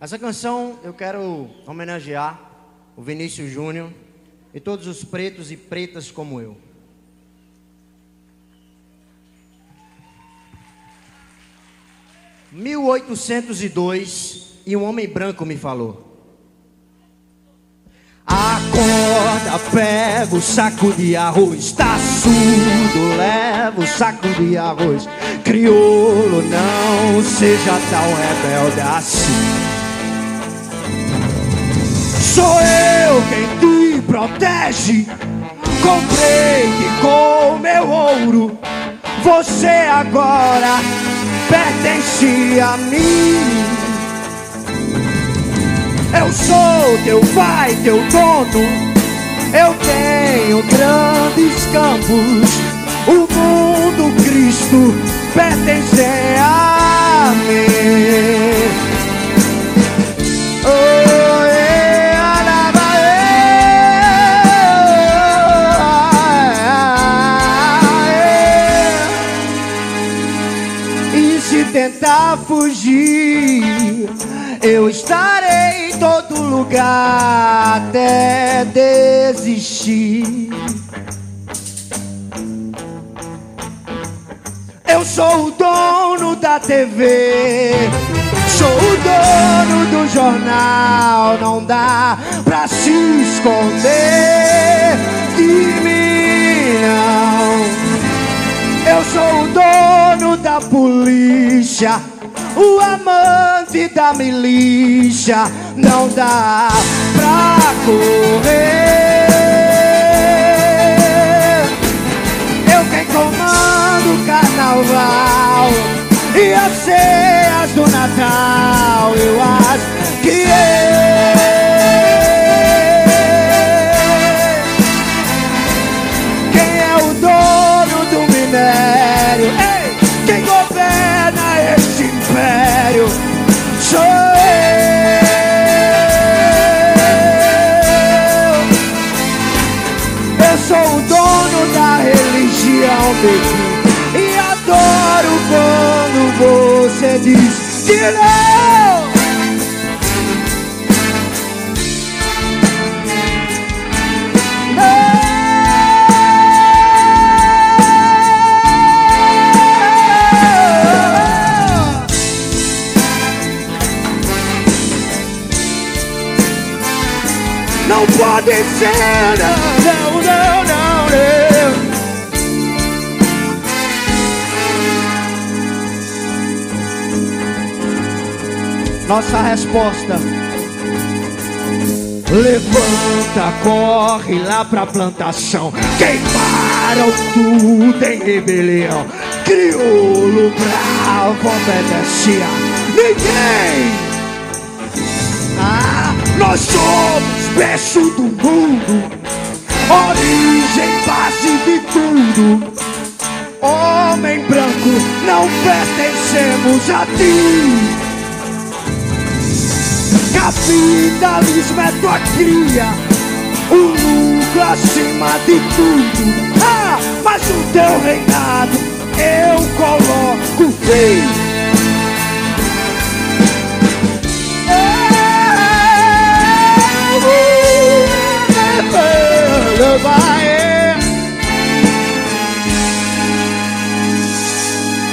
Essa canção eu quero homenagear o Vinícius Júnior e todos os pretos e pretas como eu. (1802) e um homem branco me falou. Acorda, pega o saco de arroz, tá surdo, leva o saco de arroz. Crioulo, não seja tão rebelde assim. Sou eu quem te protege. Comprei com meu ouro. Você agora pertence a mim. Eu sou teu pai, teu dono. Eu tenho grandes campos. O mundo Cristo pertence a tentar fugir, eu estarei em todo lugar até desistir. Eu sou o dono da TV, sou o dono do jornal. Não dá pra se esconder de mim, polícia, o amante da milícia. Não dá pra correr. E adoro quando você diz que não. Não. Pode ser, não, não, não. Nossa resposta. Levanta, corre lá pra plantação. Queimaram tudo em rebelião. Crioulo bravo obedecia. Ninguém ah, nós somos berço do mundo, origem, base de tudo. Homem branco, não pertencemos a ti. Capitalismo é tua cria, o lucro acima de tudo. Ah, mas no teu reinado eu coloco fim.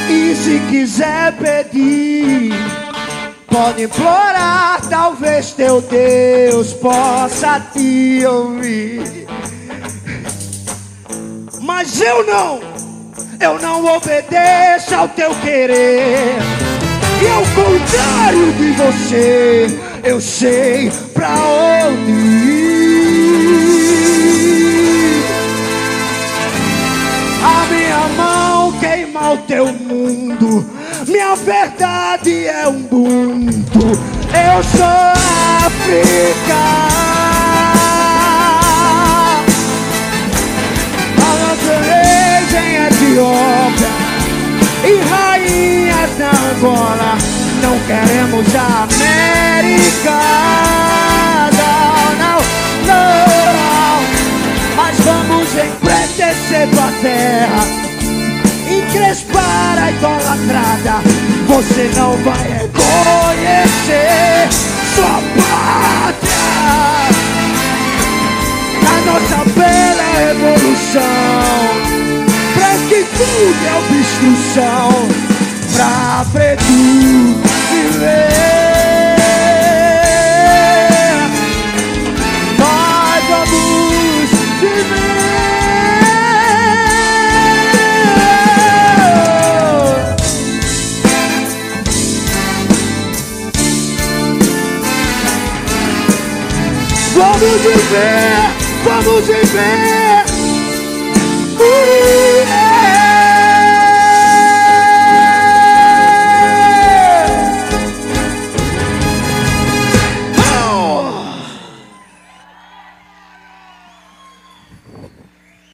E se quiser pedir, pode implorar, talvez teu Deus possa te ouvir. Mas eu não, eu não obedeço ao teu querer. E ao contrário de você, eu sei pra onde ir. A minha mão queima o teu mundo. Minha verdade é um bunto. Eu sou África. A nossa origem é Etiópia e rainhas na Angola. Não queremos a América. você não vai reconhecer sua pátria. A nossa bela é revolução, branquitude é obstrução pra preto viver. Vamos viver, vamos viver. Uh!